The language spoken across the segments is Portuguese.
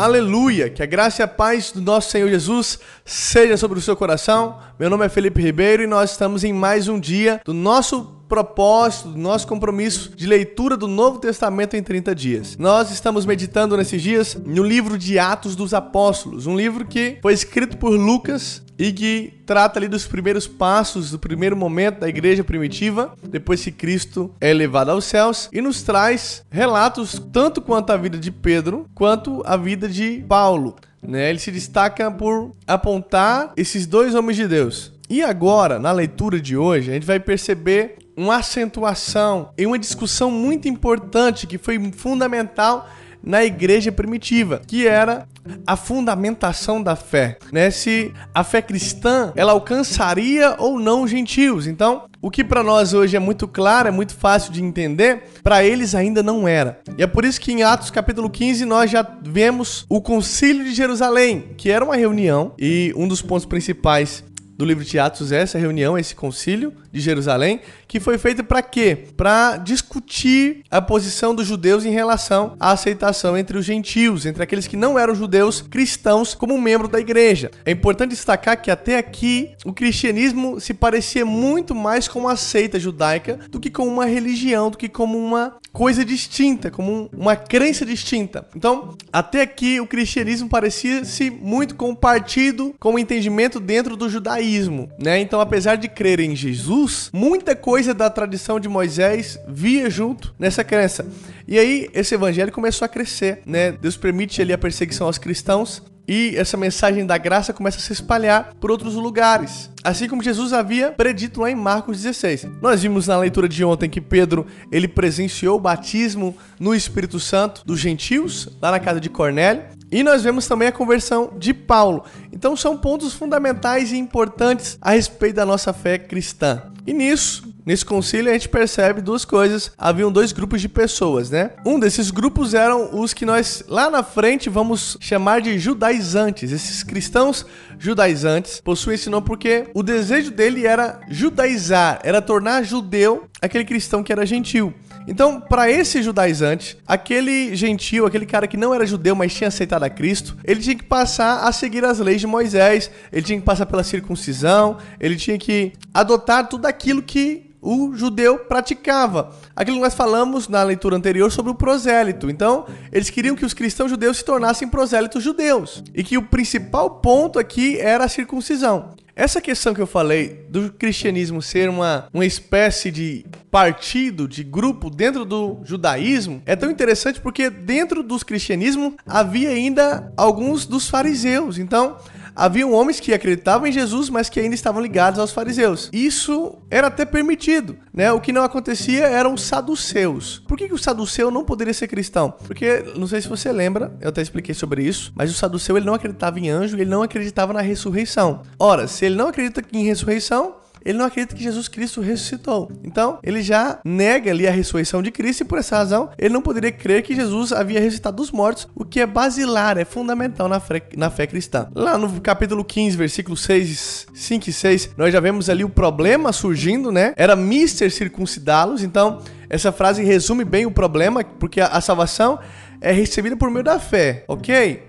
Aleluia! Que a graça e a paz do nosso Senhor Jesus seja sobre o seu coração. Meu nome é Felipe Ribeiro e nós estamos em mais um dia do nosso propósito, do nosso compromisso de leitura do Novo Testamento em 30 dias. Nós estamos meditando nesses dias no livro de Atos dos Apóstolos, um livro que foi escrito por Lucas e que trata ali dos primeiros passos, do primeiro momento da igreja primitiva, depois que Cristo é levado aos céus, e nos traz relatos tanto quanto a vida de Pedro, quanto a vida de Paulo. Né? Ele se destaca por apontar esses dois homens de Deus. E agora, na leitura de hoje, a gente vai perceber uma acentuação em uma discussão muito importante que foi fundamental na igreja primitiva, que era a fundamentação da fé, né? Se a fé cristã ela alcançaria ou não os gentios. Então, o que para nós hoje é muito claro, é muito fácil de entender, para eles ainda não era. E é por isso que em Atos capítulo 15 nós já vemos o Concílio de Jerusalém, que era uma reunião e um dos pontos principais do livro de Atos é essa reunião, esse concílio de Jerusalém, que foi feito para quê? Para discutir a posição dos judeus em relação à aceitação entre os gentios, entre aqueles que não eram judeus cristãos como membro da igreja. É importante destacar que até aqui o cristianismo se parecia muito mais com uma seita judaica do que com uma religião, do que como uma coisa distinta, como uma crença distinta. Então, até aqui o cristianismo parecia-se muito com o partido, com o entendimento dentro do judaísmo, né? Então, apesar de crer em Jesus, muita coisa da tradição de Moisés via junto nessa crença. E aí esse evangelho começou a crescer, né? Deus permite ali a perseguição aos cristãos e essa mensagem da graça começa a se espalhar por outros lugares. Assim como Jesus havia predito lá em Marcos 16. Nós vimos na leitura de ontem que Pedro, ele presenciou o batismo no Espírito Santo dos gentios, lá na casa de Cornélio, e nós vemos também a conversão de Paulo. Então são pontos fundamentais e importantes a respeito da nossa fé cristã. E nisso, nesse concílio, a gente percebe duas coisas. Haviam dois grupos de pessoas, né? Um desses grupos eram os que nós lá na frente vamos chamar de judaizantes. Esses cristãos judaizantes possuem esse nome porque o desejo dele era judaizar, era tornar judeu aquele cristão que era gentil. Então, para esse judaizante, aquele gentil, aquele cara que não era judeu, mas tinha aceitado a Cristo, ele tinha que passar a seguir as leis de Moisés, ele tinha que passar pela circuncisão, ele tinha que adotar tudo aquilo que o judeu praticava. Aquilo que nós falamos na leitura anterior sobre o prosélito. Então, eles queriam que os cristãos judeus se tornassem prosélitos judeus. E que o principal ponto aqui era a circuncisão. Essa questão que eu falei do cristianismo ser uma, uma espécie de partido, de grupo dentro do judaísmo, é tão interessante porque dentro dos cristianismo havia ainda alguns dos fariseus. Então, haviam homens que acreditavam em Jesus, mas que ainda estavam ligados aos fariseus. Isso era até permitido, né? O que não acontecia eram os saduceus. Por que, que o saduceu não poderia ser cristão? Porque, não sei se você lembra, eu até expliquei sobre isso, mas o saduceu ele não acreditava em anjo, ele não acreditava na ressurreição. Ora, se ele não acredita em ressurreição, ele não acredita que Jesus Cristo ressuscitou. Então, ele já nega ali a ressurreição de Cristo e por essa razão, ele não poderia crer que Jesus havia ressuscitado dos mortos, o que é basilar, é fundamental na fé, na fé cristã. Lá no capítulo 15, versículo 6, 5 e 6, nós já vemos ali o problema surgindo, né? Era mister circuncidá-los, então essa frase resume bem o problema, porque a, a salvação é recebida por meio da fé, ok?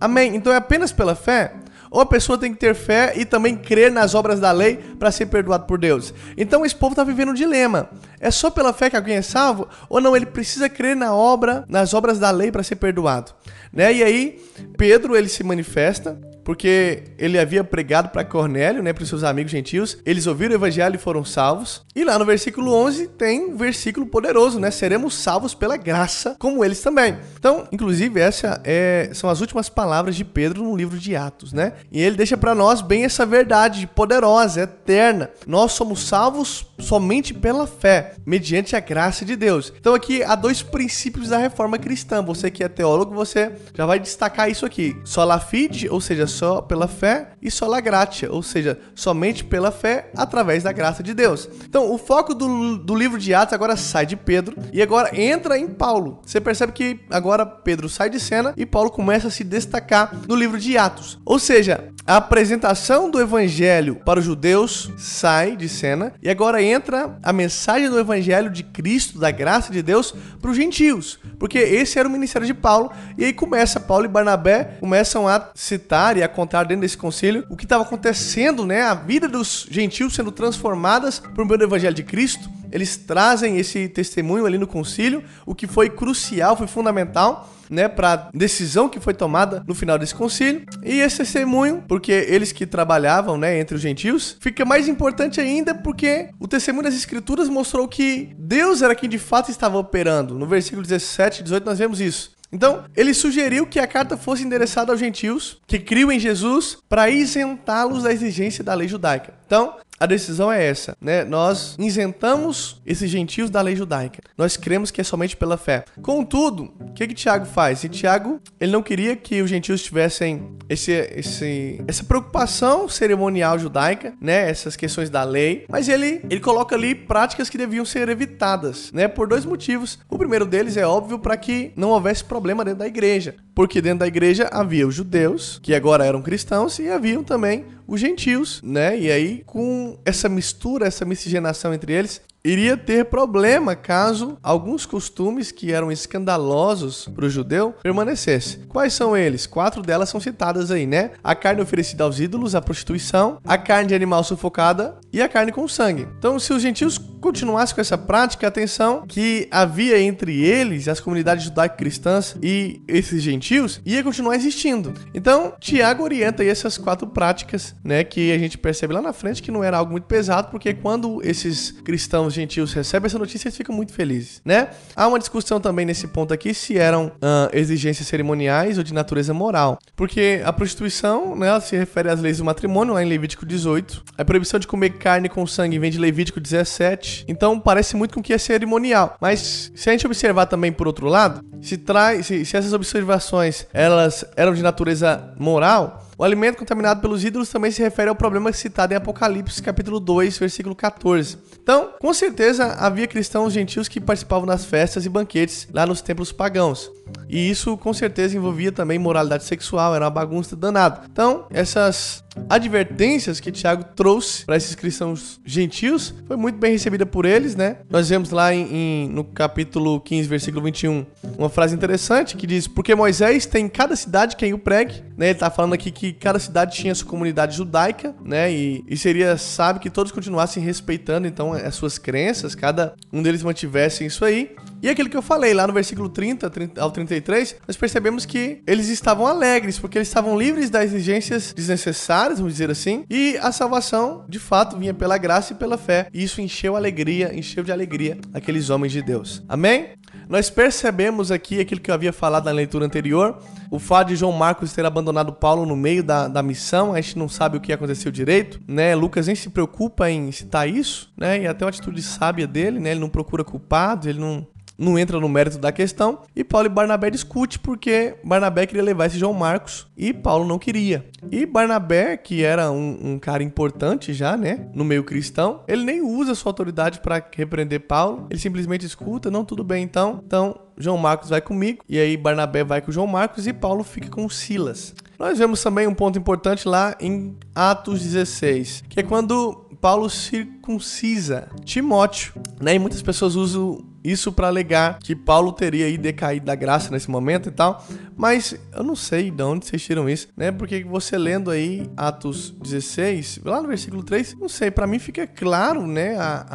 Amém. Então é apenas pela fé? Ou a pessoa tem que ter fé e também crer nas obras da lei para ser perdoado por Deus. Então esse povo está vivendo um dilema. É só pela fé que alguém é salvo? Ou não, ele precisa crer na obra, nas obras da lei para ser perdoado. Né? E aí, Pedro ele se manifesta porque ele havia pregado para Cornélio, né, para os seus amigos gentios. Eles ouviram o evangelho e foram salvos. E lá no versículo 11 tem um versículo poderoso, né? Seremos salvos pela graça, como eles também. Então, inclusive, essa é, são as últimas palavras de Pedro no livro de Atos, né? E ele deixa para nós bem essa verdade poderosa, eterna. Nós somos salvos somente pela fé, mediante a graça de Deus. Então aqui há dois princípios da reforma cristã. Você que é teólogo, você já vai destacar isso aqui. Sola fide, ou seja, só pela fé, e sola gratia, ou seja, somente pela fé através da graça de Deus. Então, o foco do, do livro de Atos agora sai de Pedro e agora entra em Paulo. Você percebe que agora Pedro sai de cena e Paulo começa a se destacar no livro de Atos. Ou seja, a apresentação do evangelho para os judeus sai de cena e agora entra a mensagem do evangelho de Cristo, da graça de Deus, para os gentios, porque esse era o ministério de Paulo. E aí começa Paulo e Barnabé começam a citar e a contar dentro desse concílio o que estava acontecendo, né? A vida dos gentios sendo transformadas por meio do evangelho de Cristo. Eles trazem esse testemunho ali no concílio, o que foi crucial, foi fundamental né, para decisão que foi tomada no final desse concílio. E esse testemunho, porque eles que trabalhavam, né, entre os gentios, fica mais importante ainda porque o testemunho das escrituras mostrou que Deus era quem de fato estava operando. No versículo 17 e 18 nós vemos isso. Então, ele sugeriu que a carta fosse endereçada aos gentios que criam em Jesus para isentá-los da exigência da lei judaica. Então, a decisão é essa, né? Nós isentamos esses gentios da lei judaica. Nós cremos que é somente pela fé. Contudo, o que que Tiago faz? E Tiago, ele não queria que os gentios tivessem esse, esse, essa preocupação cerimonial judaica, né? Essas questões da lei, mas ele, ele coloca ali práticas que deviam ser evitadas, né? Por dois motivos. O primeiro deles é óbvio para que não houvesse problema dentro da igreja, porque dentro da igreja havia os judeus, que agora eram cristãos, e haviam também os gentios, né? E aí, com essa mistura, essa miscigenação entre eles, iria ter problema caso alguns costumes que eram escandalosos para o judeu permanecessem. Quais são eles? Quatro delas são citadas aí, né? A carne oferecida aos ídolos, a prostituição, a carne de animal sufocada e a carne com sangue. Então, se os gentios continuassem com essa prática, atenção, que havia entre eles, as comunidades judaico-cristãs e esses gentios, ia continuar existindo. Então, Tiago orienta aí essas quatro práticas, né? Que a gente percebe lá na frente que não era algo muito pesado, porque quando esses cristãos gentios recebem essa notícia, eles ficam muito felizes, né? Há uma discussão também nesse ponto aqui se eram exigências cerimoniais ou de natureza moral, porque a prostituição, né, ela se refere às leis do matrimônio, lá em Levítico 18. A proibição de comer carne com sangue vem de Levítico 17. Então parece muito com que é cerimonial. Mas se a gente observar também por outro lado, se traz, se, se essas observações elas eram de natureza moral, o alimento contaminado pelos ídolos também se refere ao problema citado em Apocalipse, capítulo 2, versículo 14. Então, com certeza havia cristãos gentios que participavam das festas e banquetes lá nos templos pagãos. E isso com certeza envolvia também moralidade sexual, era uma bagunça danada. Então, essas advertências que Tiago trouxe para esses cristãos gentios foi muito bem recebida por eles, né? Nós vemos lá em, em, no capítulo 15, versículo 21, uma frase interessante que diz: Porque Moisés tem em cada cidade quem o pregue, né? Ele está falando aqui que cada cidade tinha sua comunidade judaica, né? E, e seria sábio que todos continuassem respeitando então as suas crenças, cada um deles mantivesse isso aí. E aquilo que eu falei lá no versículo 30, 30 ao 33, nós percebemos que eles estavam alegres, porque eles estavam livres das exigências desnecessárias, vamos dizer assim, e a salvação, de fato, vinha pela graça e pela fé. E isso encheu alegria, encheu de alegria aqueles homens de Deus. Amém? Nós percebemos aqui aquilo que eu havia falado na leitura anterior, o fato de João Marcos ter abandonado Paulo no meio da, da missão, a gente não sabe o que aconteceu direito, né? Lucas nem se preocupa em citar isso, né? E até uma atitude sábia dele, né? Ele não procura culpados, ele não, não entra no mérito da questão. E Paulo e Barnabé discute porque Barnabé queria levar esse João Marcos e Paulo não queria. E Barnabé, que era um, um cara importante já, né, no meio cristão, ele nem usa sua autoridade para repreender Paulo. Ele simplesmente escuta, não, tudo bem então. Então, João Marcos vai comigo. E aí Barnabé vai com João Marcos e Paulo fica com Silas. Nós vemos também um ponto importante lá em Atos 16, que é quando Paulo circuncisa Timóteo, né? E muitas pessoas usam isso para alegar que Paulo teria aí decaído da graça nesse momento e tal. Mas eu não sei de onde vocês tiram isso, né? Porque você lendo aí Atos 16, lá no versículo 3, não sei, para mim fica claro, né, a,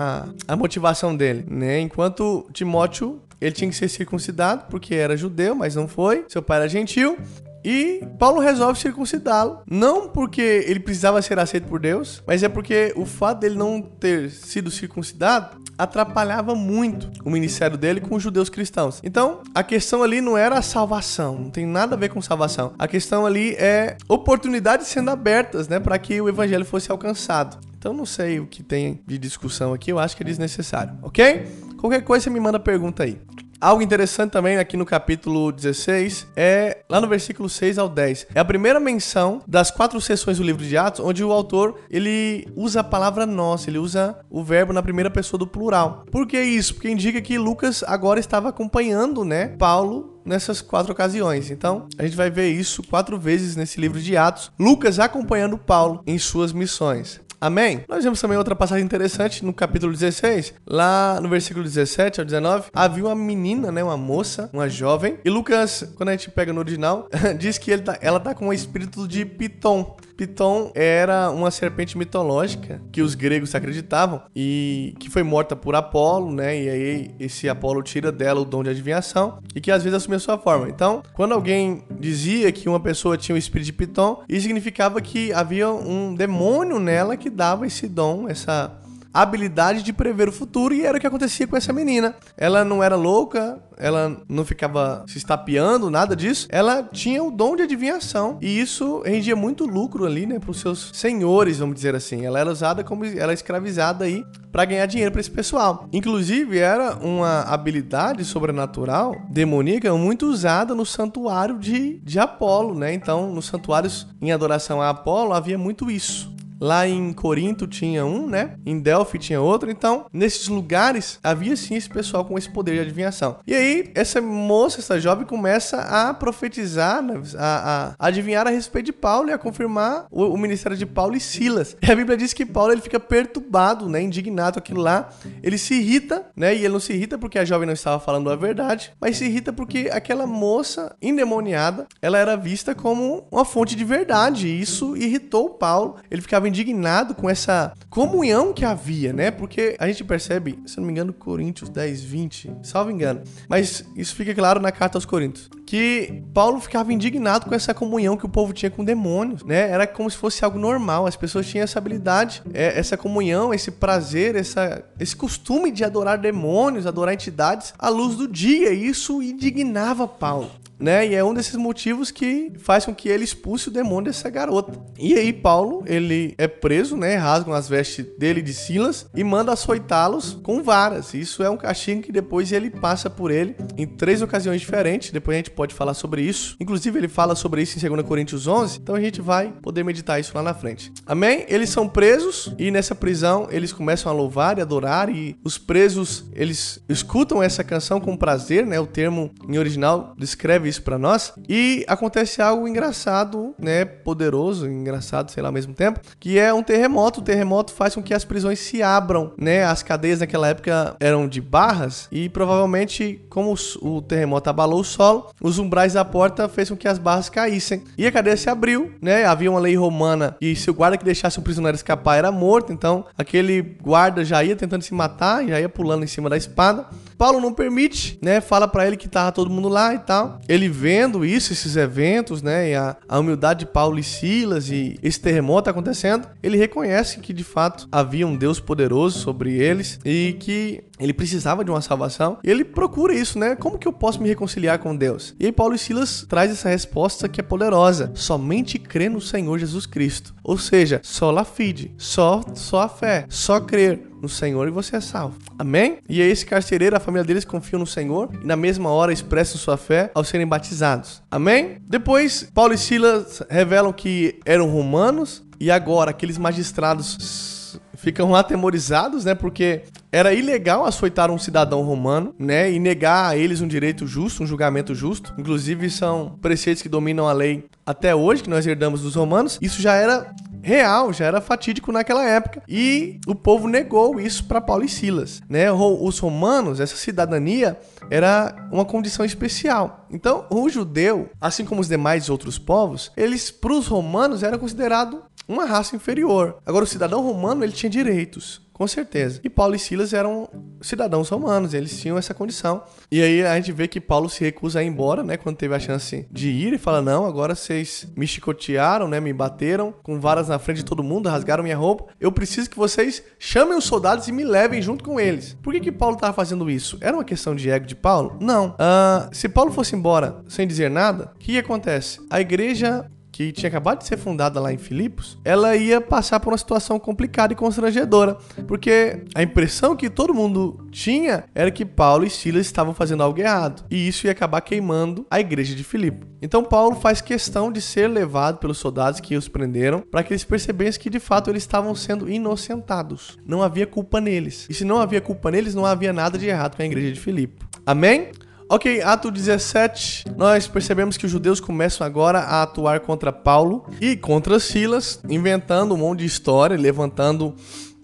a, a motivação dele, né? Enquanto Timóteo ele tinha que ser circuncidado porque era judeu, mas não foi. Seu pai era gentil. E Paulo resolve circuncidá-lo, não porque ele precisava ser aceito por Deus, mas é porque o fato dele não ter sido circuncidado atrapalhava muito o ministério dele com os judeus cristãos. Então, a questão ali não era a salvação, não tem nada a ver com salvação. A questão ali é oportunidades sendo abertas, né, para que o evangelho fosse alcançado. Então, não sei o que tem de discussão aqui, eu acho que é desnecessário, ok? Qualquer coisa você me manda pergunta aí. Algo interessante também aqui no capítulo 16 é lá no versículo 6 ao 10. É a primeira menção das quatro sessões do livro de Atos, onde o autor ele usa a palavra nós, ele usa o verbo na primeira pessoa do plural. Por que isso? Porque indica que Lucas agora estava acompanhando, né, Paulo nessas quatro ocasiões. Então, a gente vai ver isso quatro vezes nesse livro de Atos. Lucas acompanhando Paulo em suas missões. Amém? Nós vemos também outra passagem interessante no capítulo 16, lá no versículo 17 ao 19. Havia uma menina, né, uma moça, uma jovem, e Lucas, quando a gente pega no original, diz que tá, ela tá com o espírito de Piton. Piton era uma serpente mitológica que os gregos acreditavam e que foi morta por Apolo, né? E aí esse Apolo tira dela o dom de adivinhação e que às vezes assumia sua forma. Então, quando alguém dizia que uma pessoa tinha o espírito de Piton, isso significava que havia um demônio nela que dava esse dom, essa habilidade de prever o futuro e era o que acontecia com essa menina. Ela não era louca, ela não ficava se estapeando, nada disso. Ela tinha o dom de adivinhação e isso rendia muito lucro ali, né, para os seus senhores, vamos dizer assim. Ela era usada como ela escravizada aí para ganhar dinheiro para esse pessoal. Inclusive era uma habilidade sobrenatural demoníaca muito usada no santuário de, de Apolo, né? Então, nos santuários em adoração a Apolo havia muito isso. Lá em Corinto tinha um, né? Em Delphi tinha outro. Então, nesses lugares havia sim esse pessoal com esse poder de adivinhação. E aí, essa moça, essa jovem, começa a profetizar, né? a, a, adivinhar a respeito de Paulo e a confirmar o, o, ministério de Paulo e Silas. E a Bíblia diz que Paulo ele fica perturbado, né? Indignado aquilo lá. Ele se irrita, né? E ele não se irrita porque a jovem não estava falando a verdade, mas se irrita porque aquela moça endemoniada, ela era vista como uma fonte de verdade. E isso irritou Paulo. Ele ficava indignado com essa comunhão que havia, né? Porque a gente percebe, se não me engano, Coríntios 10, 20, salvo engano. Mas isso fica claro na carta aos Coríntios. Que Paulo ficava indignado com essa comunhão que o povo tinha com demônios, né? Era como se fosse algo normal. As pessoas tinham essa habilidade, é, essa comunhão, esse prazer, essa, esse costume de adorar demônios, adorar entidades à luz do dia. E isso indignava Paulo né? E é um desses motivos que faz com que ele expulse o demônio dessa garota. E aí Paulo, ele é preso, né? Rasgam as vestes dele de Silas e manda açoitá-los com varas. Isso é um castigo que depois ele passa por ele em três ocasiões diferentes. Depois a gente pode falar sobre isso. Inclusive ele fala sobre isso em 2 Coríntios 11. Então a gente vai poder meditar isso lá na frente. Amém? Eles são presos e nessa prisão eles começam a louvar e adorar e os presos eles escutam essa canção com prazer, né? O termo em original descreve isso para nós. E acontece algo engraçado, né? Poderoso, engraçado, sei lá, ao mesmo tempo, que é um terremoto. O terremoto faz com que as prisões se abram, né? As cadeias naquela época eram de barras e provavelmente, como o terremoto abalou o solo, os umbrais da porta fez com que as barras caíssem. E a cadeia se abriu, né? Havia uma lei romana e se o guarda que deixasse o prisioneiro escapar era morto, então aquele guarda já ia tentando se matar, já ia pulando em cima da espada. Paulo não permite, né? Fala para ele que tava todo mundo lá e tal. Ele vendo isso, esses eventos, né? E a, a humildade de Paulo e Silas e esse terremoto acontecendo, ele reconhece que de fato havia um Deus poderoso sobre eles e que ele precisava de uma salvação. E ele procura isso, né? Como que eu posso me reconciliar com Deus? E aí Paulo e Silas traz essa resposta que é poderosa. Somente crê no Senhor Jesus Cristo. Ou seja, só la fide, só, só a fé, só crer no Senhor e você é salvo. Amém? E aí esse carcereiro, a família deles confiam no Senhor e na mesma hora expressam sua fé ao serem batizados. Amém? Depois, Paulo e Silas revelam que eram romanos e agora aqueles magistrados ficam atemorizados, né? Porque era ilegal açoitar um cidadão romano, né? E negar a eles um direito justo, um julgamento justo. Inclusive, são preceitos que dominam a lei até hoje, que nós herdamos dos romanos. Isso já era real, já era fatídico naquela época. E o povo negou isso para Paulo e Silas, né? Os romanos, essa cidadania era uma condição especial. Então, o judeu, assim como os demais outros povos, eles para os romanos era considerado uma raça inferior. Agora o cidadão romano ele tinha direitos. Com certeza. E Paulo e Silas eram cidadãos romanos, eles tinham essa condição. E aí a gente vê que Paulo se recusa a ir embora, né? Quando teve a chance de ir e fala: Não, agora vocês me chicotearam, né? Me bateram com varas na frente de todo mundo, rasgaram minha roupa. Eu preciso que vocês chamem os soldados e me levem junto com eles. Por que, que Paulo estava fazendo isso? Era uma questão de ego de Paulo? Não. Uh, se Paulo fosse embora sem dizer nada, o que acontece? A igreja que tinha acabado de ser fundada lá em Filipos, ela ia passar por uma situação complicada e constrangedora, porque a impressão que todo mundo tinha era que Paulo e Silas estavam fazendo algo errado, e isso ia acabar queimando a igreja de Filipe. Então Paulo faz questão de ser levado pelos soldados que os prenderam, para que eles percebessem que de fato eles estavam sendo inocentados. Não havia culpa neles. E se não havia culpa neles, não havia nada de errado com a igreja de Filipe. Amém? Ok, ato 17, nós percebemos que os judeus começam agora a atuar contra Paulo e contra Silas, inventando um monte de história, levantando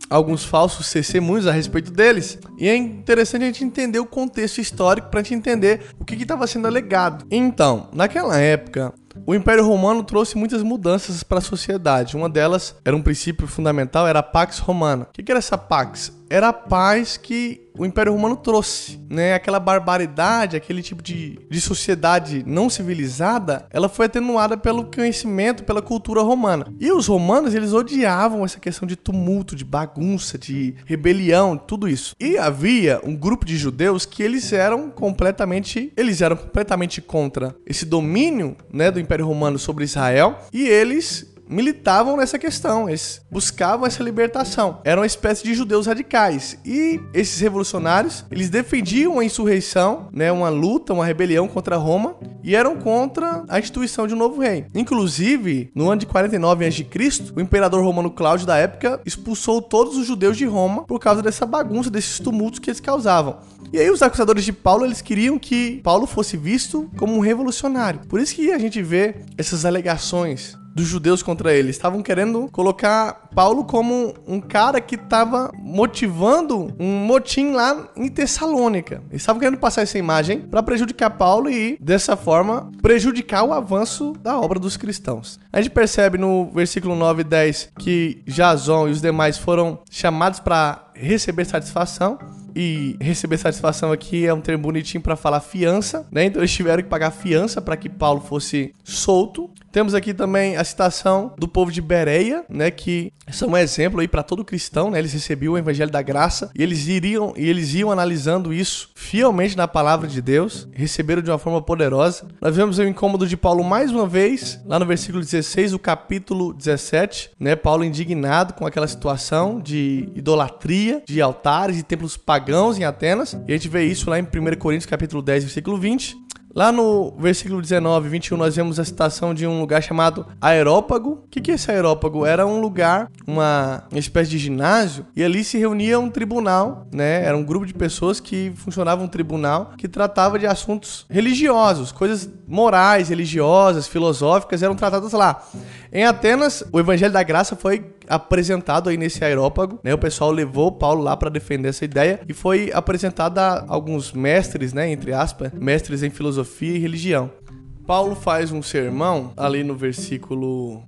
alguns falsos testemunhos a respeito deles. E é interessante a gente entender o contexto histórico para a gente entender o que estava sendo alegado. Então, naquela época, o Império Romano trouxe muitas mudanças para a sociedade. Uma delas era um princípio fundamental, era a Pax Romana. O que era essa Pax? Era a paz que o Império Romano trouxe, né? Aquela barbaridade, aquele tipo de, de sociedade não civilizada, ela foi atenuada pelo conhecimento, pela cultura romana. E os romanos, eles odiavam essa questão de tumulto, de bagunça, de rebelião, tudo isso. E havia um grupo de judeus que eles eram completamente, eles eram completamente contra esse domínio, né, do Império Romano sobre Israel, e eles militavam nessa questão, eles buscavam essa libertação. Eram uma espécie de judeus radicais. E esses revolucionários, eles defendiam a insurreição, né, uma luta, uma rebelião contra Roma e eram contra a instituição de um novo rei. Inclusive, no ano de 49 a.C., o imperador romano Cláudio da época expulsou todos os judeus de Roma por causa dessa bagunça, desses tumultos que eles causavam. E aí os acusadores de Paulo, eles queriam que Paulo fosse visto como um revolucionário. Por isso que a gente vê essas alegações dos judeus contra ele. Estavam querendo colocar Paulo como um cara que estava motivando um motim lá em Tessalônica. Eles estavam querendo passar essa imagem para prejudicar Paulo e, dessa forma, prejudicar o avanço da obra dos cristãos. A gente percebe no versículo 9 e 10 que Jason e os demais foram chamados para receber satisfação e receber satisfação aqui é um termo bonitinho para falar fiança, né? Então eles tiveram que pagar fiança para que Paulo fosse solto. Temos aqui também a citação do povo de Bereia, né, que são um exemplo aí para todo cristão, né? Eles recebiam o evangelho da graça e eles iriam e eles iam analisando isso fielmente na palavra de Deus, receberam de uma forma poderosa. Nós vemos o incômodo de Paulo mais uma vez, lá no versículo 16, o capítulo 17, né? Paulo indignado com aquela situação de idolatria, de altares e templos pagãos em Atenas. E a gente vê isso lá em 1 Coríntios capítulo 10, versículo 20. Lá no versículo 19 e 21, nós vemos a citação de um lugar chamado Aerópago. O que, que é esse Aerópago? Era um lugar, uma espécie de ginásio, e ali se reunia um tribunal, né? Era um grupo de pessoas que funcionava um tribunal que tratava de assuntos religiosos, coisas morais, religiosas, filosóficas, eram tratadas lá. Em Atenas, o Evangelho da Graça foi apresentado aí nesse aerópago, né? O pessoal levou Paulo lá para defender essa ideia e foi apresentado a alguns mestres, né, entre aspas, mestres em filosofia e religião. Paulo faz um sermão ali no versículo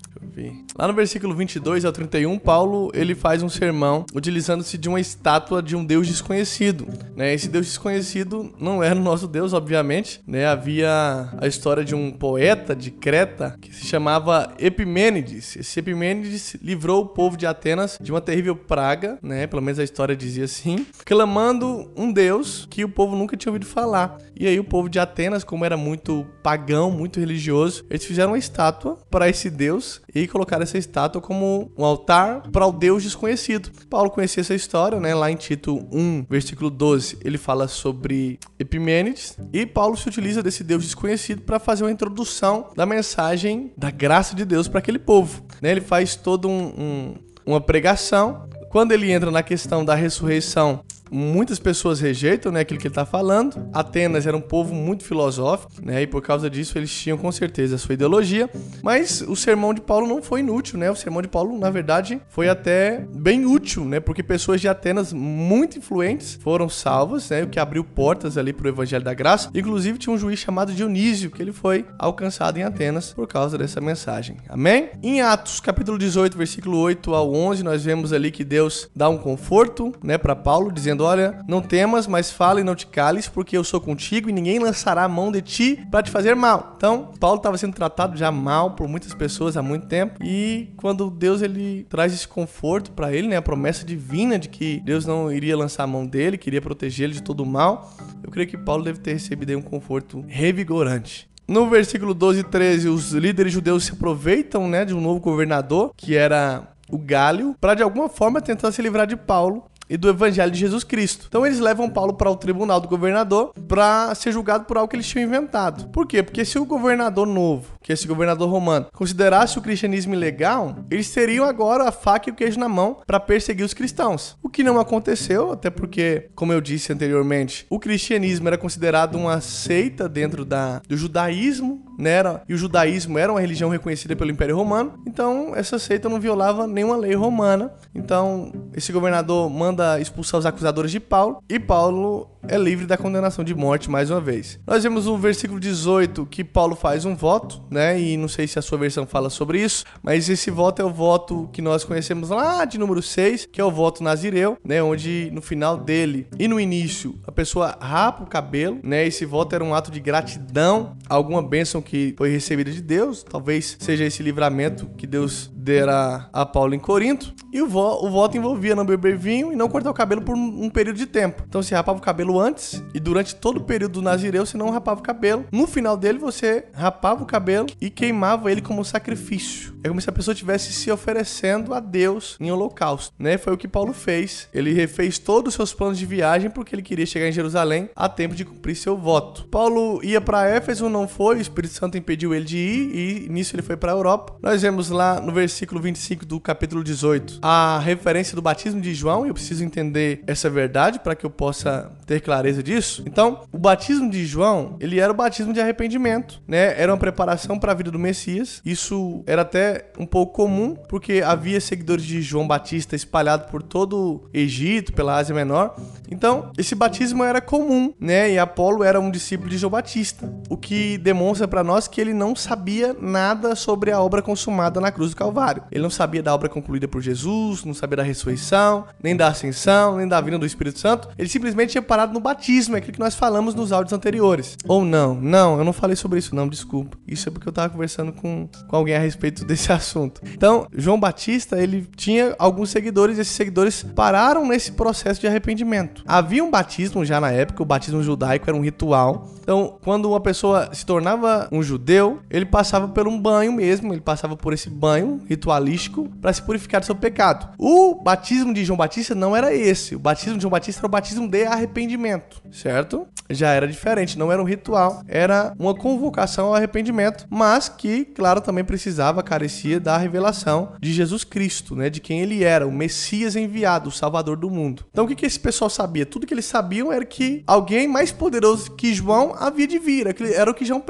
Lá no versículo 22 ao 31, Paulo ele faz um sermão utilizando-se de uma estátua de um Deus desconhecido. Né? Esse Deus desconhecido não era o nosso Deus, obviamente. Né? Havia a história de um poeta de Creta que se chamava Epimênides. Esse Epimênides livrou o povo de Atenas de uma terrível praga, né? pelo menos a história dizia assim, clamando um Deus que o povo nunca tinha ouvido falar. E aí o povo de Atenas, como era muito pagão, muito religioso, eles fizeram uma estátua para esse Deus e colocaram essa estátua como um altar para o Deus desconhecido. Paulo conhecia essa história, né? Lá em Tito 1, versículo 12, ele fala sobre Epimênides e Paulo se utiliza desse Deus desconhecido para fazer uma introdução da mensagem da graça de Deus para aquele povo. Né? Ele faz toda um, um, uma pregação. Quando ele entra na questão da ressurreição muitas pessoas rejeitam né, aquilo que ele está falando. Atenas era um povo muito filosófico, né, e por causa disso eles tinham com certeza a sua ideologia. Mas o sermão de Paulo não foi inútil, né? O sermão de Paulo, na verdade, foi até bem útil, né? Porque pessoas de Atenas muito influentes foram salvas, né? O que abriu portas ali para o Evangelho da Graça. Inclusive tinha um juiz chamado Dionísio que ele foi alcançado em Atenas por causa dessa mensagem. Amém? Em Atos, capítulo 18, versículo 8 ao 11, nós vemos ali que Deus dá um conforto, né, para Paulo, dizendo dizendo: Olha, não temas, mas fala e não te cales, porque eu sou contigo e ninguém lançará a mão de ti para te fazer mal. Então, Paulo estava sendo tratado já mal por muitas pessoas há muito tempo e quando Deus ele traz esse conforto para ele, né, a promessa divina de que Deus não iria lançar a mão dele, queria proteger ele de todo o mal, eu creio que Paulo deve ter recebido aí um conforto revigorante. No versículo 12 e 13, os líderes judeus se aproveitam né, de um novo governador, que era o Gálio, para de alguma forma tentar se livrar de Paulo e do evangelho de Jesus Cristo. Então eles levam Paulo para o tribunal do governador para ser julgado por algo que eles tinham inventado. Por quê? Porque se o governador novo, que esse governador romano, considerasse o cristianismo ilegal, eles teriam agora a faca e o queijo na mão para perseguir os cristãos. O que não aconteceu, até porque, como eu disse anteriormente, o cristianismo era considerado uma seita dentro da, do judaísmo, né? Era, e o judaísmo era uma religião reconhecida pelo Império Romano, então essa seita não violava nenhuma lei romana. Então, esse governador manda expulsar os acusadores de Paulo e Paulo é livre da condenação de morte mais uma vez. Nós vemos no versículo 18 que Paulo faz um voto, né? E não sei se a sua versão fala sobre isso, mas esse voto é o voto que nós conhecemos lá de número 6, que é o voto nazireu, né? Onde no final dele e no início a pessoa rapa o cabelo, né? Esse voto era um ato de gratidão alguma bênção que foi recebida de Deus, talvez seja esse livramento que Deus dera a Paulo em Corinto. E o, vo o voto envolvia não beber vinho e não cortar o cabelo por um período de tempo. Então se rapava o cabelo antes e durante todo o período do Nazireu você não rapava o cabelo. No final dele você rapava o cabelo e queimava ele como sacrifício. É como se a pessoa estivesse se oferecendo a Deus em holocausto, né? Foi o que Paulo fez. Ele refez todos os seus planos de viagem porque ele queria chegar em Jerusalém a tempo de cumprir seu voto. Paulo ia para Éfeso, não foi, o Espírito Santo impediu ele de ir e nisso ele foi para a Europa. Nós vemos lá no versículo 25 do capítulo 18 a referência do batismo de João, e eu preciso entender essa verdade para que eu possa ter clareza disso. Então, o batismo de João, ele era o batismo de arrependimento, né? Era uma preparação para a vida do Messias. Isso era até um pouco comum, porque havia seguidores de João Batista espalhados por todo o Egito, pela Ásia Menor. Então, esse batismo era comum, né? E Apolo era um discípulo de João Batista, o que demonstra para nós que ele não sabia nada sobre a obra consumada na cruz do Calvário. Ele não sabia da obra concluída por Jesus, não sabia da ressurreição, nem da ascensão, nem da vinda do Espírito Santo. Ele simplesmente tinha parado no batismo, é aquilo que nós falamos nos áudios anteriores. Ou não, não, eu não falei sobre isso, não, desculpa. Isso é porque eu tava conversando com, com alguém a respeito desse assunto. Então, João Batista, ele tinha alguns seguidores, e esses seguidores pararam nesse processo de arrependimento. Havia um batismo já na época, o batismo judaico era um ritual. Então, quando uma pessoa se tornava um judeu, ele passava por um banho mesmo, ele passava por esse banho ritualístico para se purificar do seu pecado. O batismo de João Batista não era esse. O batismo de João Batista era o batismo de arrependimento, certo? Já era diferente, não era um ritual, era uma convocação ao arrependimento, mas que, claro, também precisava, carecia da revelação de Jesus Cristo, né? De quem ele era, o Messias enviado, o Salvador do mundo. Então, o que, que esse pessoal sabia? Tudo que eles sabiam era que alguém mais poderoso que João havia de vir, era o que João,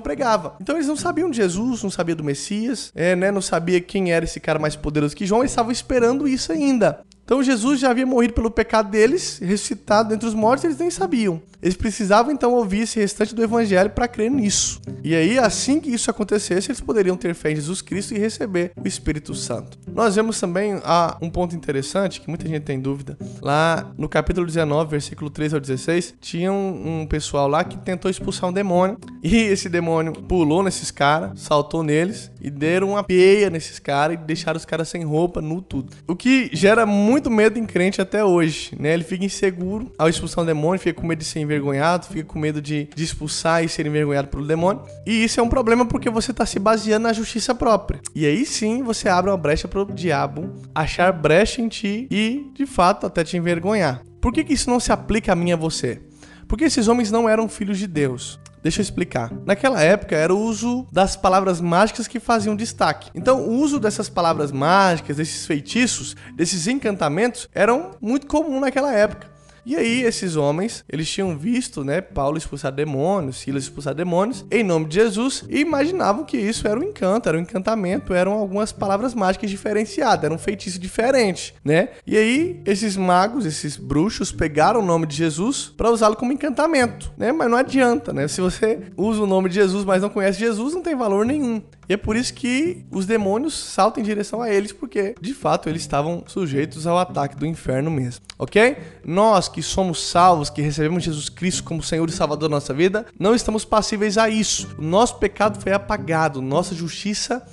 pregava. Então, eles não sabiam de Jesus, não sabiam do Messias, é, né? Não sabia quem era esse cara mais poderoso que João, eles estavam esperando isso ainda. Então Jesus já havia morrido pelo pecado deles, ressuscitado dentre os mortos, eles nem sabiam. Eles precisavam então ouvir esse restante do evangelho para crer nisso. E aí, assim que isso acontecesse, eles poderiam ter fé em Jesus Cristo e receber o Espírito Santo. Nós vemos também ah, um ponto interessante que muita gente tem dúvida. Lá no capítulo 19, versículo 13 ao 16, tinha um, um pessoal lá que tentou expulsar um demônio. E esse demônio pulou nesses caras, saltou neles e deram uma peia nesses caras e deixaram os caras sem roupa, nu tudo. O que gera muito medo em crente até hoje, né? Ele fica inseguro ao expulsar um demônio, fica com medo de ser envergonhado, fica com medo de, de expulsar e ser envergonhado pelo demônio. E isso é um problema porque você está se baseando na justiça própria. E aí sim você abre uma brecha para o diabo achar brecha em ti e, de fato, até te envergonhar. Por que, que isso não se aplica a mim e a você? Porque esses homens não eram filhos de Deus. Deixa eu explicar. Naquela época era o uso das palavras mágicas que faziam destaque. Então, o uso dessas palavras mágicas, desses feitiços, desses encantamentos, eram muito comum naquela época. E aí, esses homens, eles tinham visto, né, Paulo expulsar demônios, Silas expulsar demônios, em nome de Jesus, e imaginavam que isso era um encanto, era um encantamento, eram algumas palavras mágicas diferenciadas, era um feitiço diferente, né? E aí, esses magos, esses bruxos, pegaram o nome de Jesus para usá-lo como encantamento, né? Mas não adianta, né? Se você usa o nome de Jesus, mas não conhece Jesus, não tem valor nenhum. E é por isso que os demônios saltam em direção a eles, porque de fato eles estavam sujeitos ao ataque do inferno mesmo, ok? Nós que somos salvos, que recebemos Jesus Cristo como Senhor e Salvador da nossa vida, não estamos passíveis a isso. O nosso pecado foi apagado, nossa justiça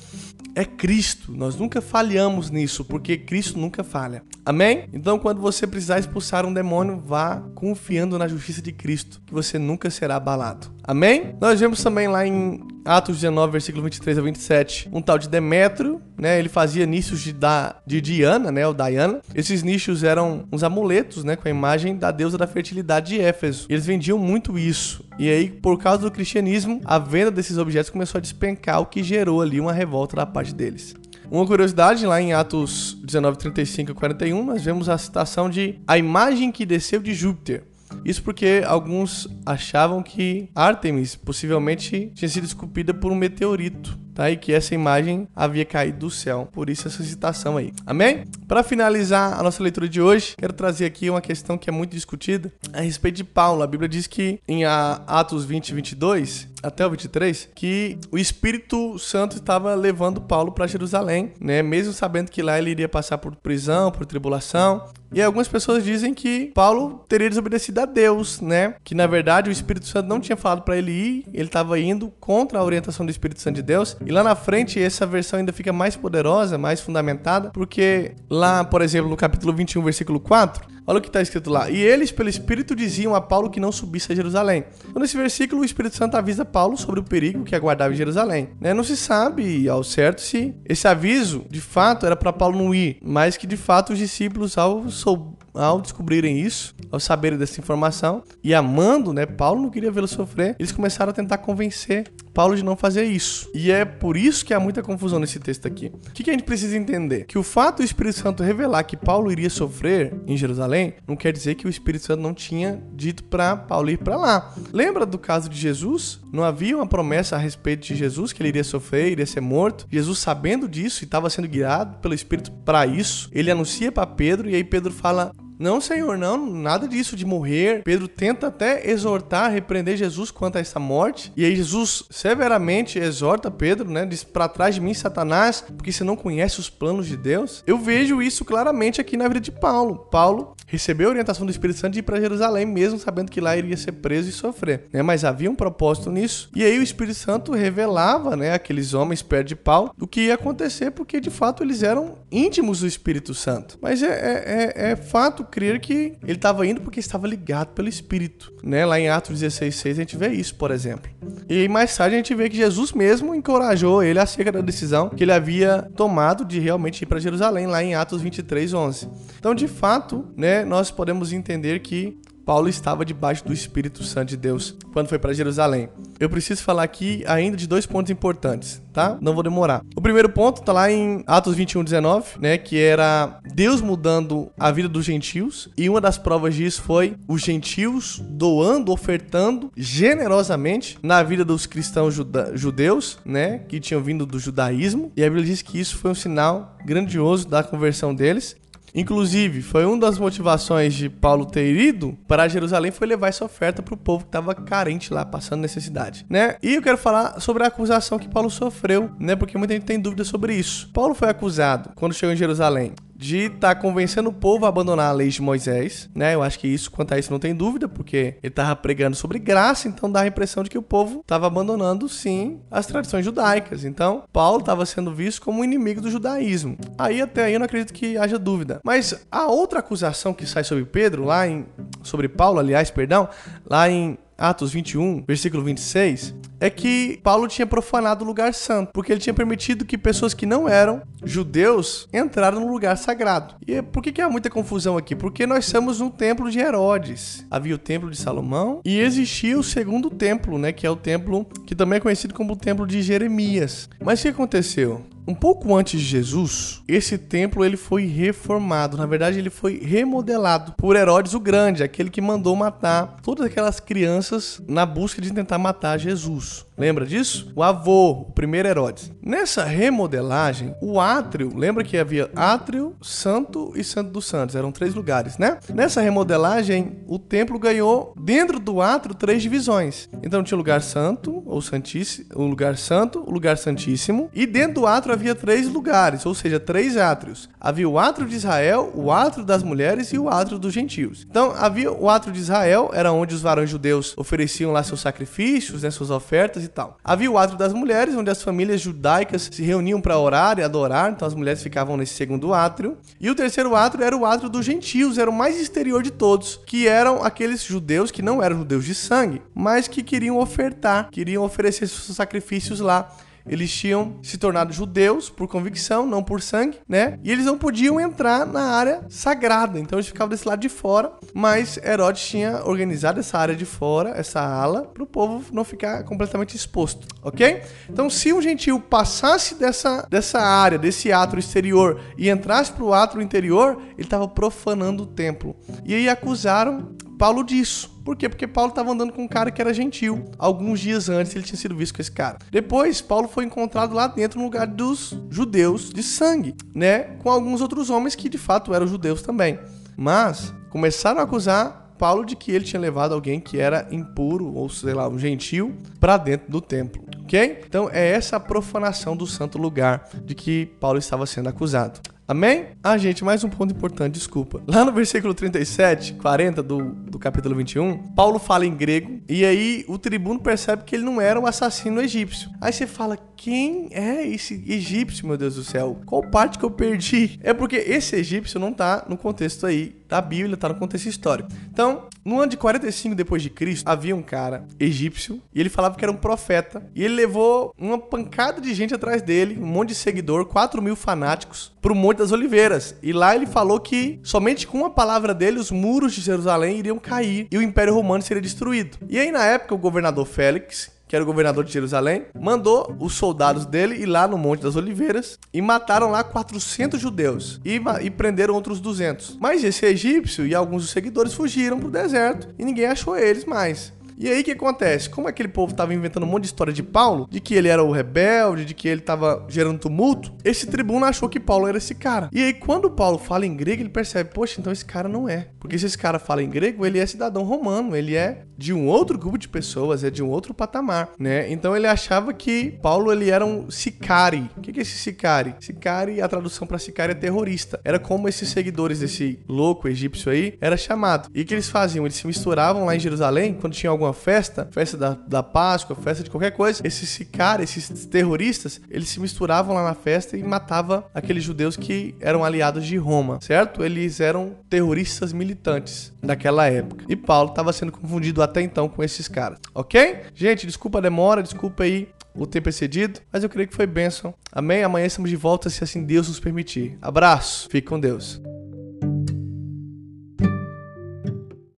é Cristo. Nós nunca falhamos nisso, porque Cristo nunca falha. Amém? Então, quando você precisar expulsar um demônio, vá confiando na justiça de Cristo, que você nunca será abalado. Amém? Nós vemos também lá em Atos 19, versículo 23 a 27, um tal de Demétrio, né? Ele fazia nichos de, da, de Diana, né? O Diana. Esses nichos eram uns amuletos, né? Com a imagem da deusa da fertilidade de Éfeso. Eles vendiam muito isso. E aí, por causa do cristianismo, a venda desses objetos começou a despencar, o que gerou ali uma revolta da parte deles. Uma curiosidade, lá em Atos 19, 35 e 41, nós vemos a citação de a imagem que desceu de Júpiter. Isso porque alguns achavam que Artemis possivelmente tinha sido esculpida por um meteorito tá? E que essa imagem havia caído do céu. Por isso essa citação aí. Amém? Para finalizar a nossa leitura de hoje, quero trazer aqui uma questão que é muito discutida a respeito de Paulo. A Bíblia diz que em Atos 20, 22 até o 23, que o Espírito Santo estava levando Paulo para Jerusalém, né? Mesmo sabendo que lá ele iria passar por prisão, por tribulação. E algumas pessoas dizem que Paulo teria desobedecido a Deus, né? Que na verdade o Espírito Santo não tinha falado para ele ir, ele estava indo contra a orientação do Espírito Santo de Deus e lá na frente, essa versão ainda fica mais poderosa, mais fundamentada, porque lá, por exemplo, no capítulo 21, versículo 4, olha o que está escrito lá. E eles, pelo Espírito, diziam a Paulo que não subisse a Jerusalém. Então, nesse versículo, o Espírito Santo avisa Paulo sobre o perigo que aguardava em Jerusalém. Né? Não se sabe ao certo se esse aviso, de fato, era para Paulo não ir, mas que, de fato, os discípulos, ao souber ao descobrirem isso, ao saberem dessa informação e amando, né, Paulo não queria vê-lo sofrer, eles começaram a tentar convencer Paulo de não fazer isso. E é por isso que há muita confusão nesse texto aqui. O que, a gente precisa entender? Que o fato do Espírito Santo revelar que Paulo iria sofrer em Jerusalém não quer dizer que o Espírito Santo não tinha dito para Paulo ir para lá. Lembra do caso de Jesus? Não havia uma promessa a respeito de Jesus que ele iria sofrer, iria ser morto. Jesus, sabendo disso e estava sendo guiado pelo Espírito para isso, ele anuncia para Pedro e aí Pedro fala: não, Senhor, não, nada disso de morrer. Pedro tenta até exortar, repreender Jesus quanto a essa morte. E aí Jesus severamente exorta Pedro, né? Diz para trás de mim, Satanás, porque você não conhece os planos de Deus. Eu vejo isso claramente aqui na vida de Paulo. Paulo recebeu a orientação do Espírito Santo de ir para Jerusalém, mesmo sabendo que lá iria ser preso e sofrer. Né? Mas havia um propósito nisso. E aí o Espírito Santo revelava, né, aqueles homens perto de Paulo, do que ia acontecer, porque de fato eles eram íntimos do Espírito Santo. Mas é, é, é, é fato crer que ele estava indo porque estava ligado pelo Espírito. Né? Lá em Atos 16,6 a gente vê isso, por exemplo. E mais tarde a gente vê que Jesus mesmo encorajou ele acerca da decisão que ele havia tomado de realmente ir para Jerusalém, lá em Atos 23:11. Então, de fato, né, nós podemos entender que Paulo estava debaixo do Espírito Santo de Deus quando foi para Jerusalém. Eu preciso falar aqui ainda de dois pontos importantes, tá? Não vou demorar. O primeiro ponto tá lá em Atos 21, 19, né? Que era Deus mudando a vida dos gentios. E uma das provas disso foi os gentios doando, ofertando generosamente na vida dos cristãos judeus, né? Que tinham vindo do judaísmo. E a Bíblia diz que isso foi um sinal grandioso da conversão deles. Inclusive, foi uma das motivações de Paulo ter ido para Jerusalém foi levar essa oferta para o povo que estava carente lá, passando necessidade, né? E eu quero falar sobre a acusação que Paulo sofreu, né? Porque muita gente tem dúvida sobre isso. Paulo foi acusado quando chegou em Jerusalém de estar tá convencendo o povo a abandonar a lei de Moisés, né? Eu acho que isso, quanto a isso, não tem dúvida, porque ele estava pregando sobre graça, então dá a impressão de que o povo estava abandonando, sim, as tradições judaicas. Então, Paulo estava sendo visto como inimigo do judaísmo. Aí, até aí, eu não acredito que haja dúvida. Mas a outra acusação que sai sobre Pedro, lá em. sobre Paulo, aliás, perdão, lá em Atos 21, versículo 26, é que Paulo tinha profanado o lugar santo, porque ele tinha permitido que pessoas que não eram judeus entraram no lugar sagrado. E por que, que há muita confusão aqui? Porque nós estamos no templo de Herodes. Havia o templo de Salomão e existia o segundo templo, né, que é o templo que também é conhecido como o templo de Jeremias. Mas o que aconteceu? Um pouco antes de Jesus, esse templo ele foi reformado. Na verdade, ele foi remodelado por Herodes o Grande, aquele que mandou matar todas aquelas crianças na busca de tentar matar Jesus. Lembra disso? O avô, o primeiro Herodes. Nessa remodelagem, o átrio, lembra que havia átrio, santo e santo dos santos, eram três lugares, né? Nessa remodelagem, o templo ganhou dentro do átrio três divisões. Então tinha o lugar santo, ou santíssimo, o lugar santo, o lugar santíssimo, e dentro do átrio havia três lugares, ou seja, três átrios. Havia o átrio de Israel, o átrio das mulheres e o átrio dos gentios. Então, havia o átrio de Israel, era onde os varões judeus ofereciam lá seus sacrifícios, né, suas ofertas e tal. Havia o átrio das mulheres, onde as famílias judaicas se reuniam para orar e adorar, então as mulheres ficavam nesse segundo átrio. E o terceiro átrio era o átrio dos gentios, era o mais exterior de todos, que eram aqueles judeus que não eram judeus de sangue, mas que queriam ofertar, queriam oferecer seus sacrifícios lá eles tinham se tornado judeus por convicção, não por sangue, né? E eles não podiam entrar na área sagrada, então eles ficavam desse lado de fora. Mas Herodes tinha organizado essa área de fora, essa ala, para o povo não ficar completamente exposto, ok? Então, se um gentil passasse dessa, dessa área, desse ato exterior e entrasse para o ato interior, ele estava profanando o templo. E aí acusaram Paulo disso. Por quê? Porque Paulo estava andando com um cara que era gentil. Alguns dias antes ele tinha sido visto com esse cara. Depois, Paulo foi encontrado lá dentro no lugar dos judeus de sangue, né? Com alguns outros homens que de fato eram judeus também. Mas começaram a acusar Paulo de que ele tinha levado alguém que era impuro, ou sei lá, um gentil, para dentro do templo. Ok? Então é essa profanação do santo lugar de que Paulo estava sendo acusado. Amém? Ah, gente, mais um ponto importante, desculpa. Lá no versículo 37, 40 do, do capítulo 21, Paulo fala em grego e aí o tribuno percebe que ele não era o assassino egípcio. Aí você fala, quem é esse egípcio, meu Deus do céu? Qual parte que eu perdi? É porque esse egípcio não tá no contexto aí da Bíblia, tá no contexto histórico. Então, no ano de 45 depois de Cristo, havia um cara egípcio e ele falava que era um profeta e ele levou uma pancada de gente atrás dele, um monte de seguidor, 4 mil fanáticos, pro Monte das Oliveiras. E lá ele falou que somente com a palavra dele os muros de Jerusalém iriam cair e o Império Romano seria destruído. E aí na época o governador Félix que era o governador de Jerusalém, mandou os soldados dele ir lá no Monte das Oliveiras e mataram lá 400 judeus e, e prenderam outros 200. Mas esse egípcio e alguns dos seguidores fugiram para o deserto e ninguém achou eles mais. E aí o que acontece? Como aquele povo estava inventando um monte de história de Paulo, de que ele era o rebelde, de que ele estava gerando tumulto, esse tribuno achou que Paulo era esse cara. E aí quando Paulo fala em grego, ele percebe, poxa, então esse cara não é. Porque se esse cara fala em grego, ele é cidadão romano, ele é de um outro grupo de pessoas, é de um outro patamar, né? Então ele achava que Paulo ele era um sicari. O que é esse sicari? Sicari, a tradução para sicari é terrorista. Era como esses seguidores desse louco egípcio aí era chamado. E o que eles faziam? Eles se misturavam lá em Jerusalém quando tinha alguma festa, festa da, da Páscoa, festa de qualquer coisa. Esses sicari, esses terroristas, eles se misturavam lá na festa e matavam aqueles judeus que eram aliados de Roma, certo? Eles eram terroristas militantes daquela época. E Paulo estava sendo confundido até então com esses caras, ok? Gente, desculpa a demora, desculpa aí o tempo excedido, mas eu creio que foi bênção. Amém? Amanhã estamos de volta se assim Deus nos permitir. Abraço, fique com Deus.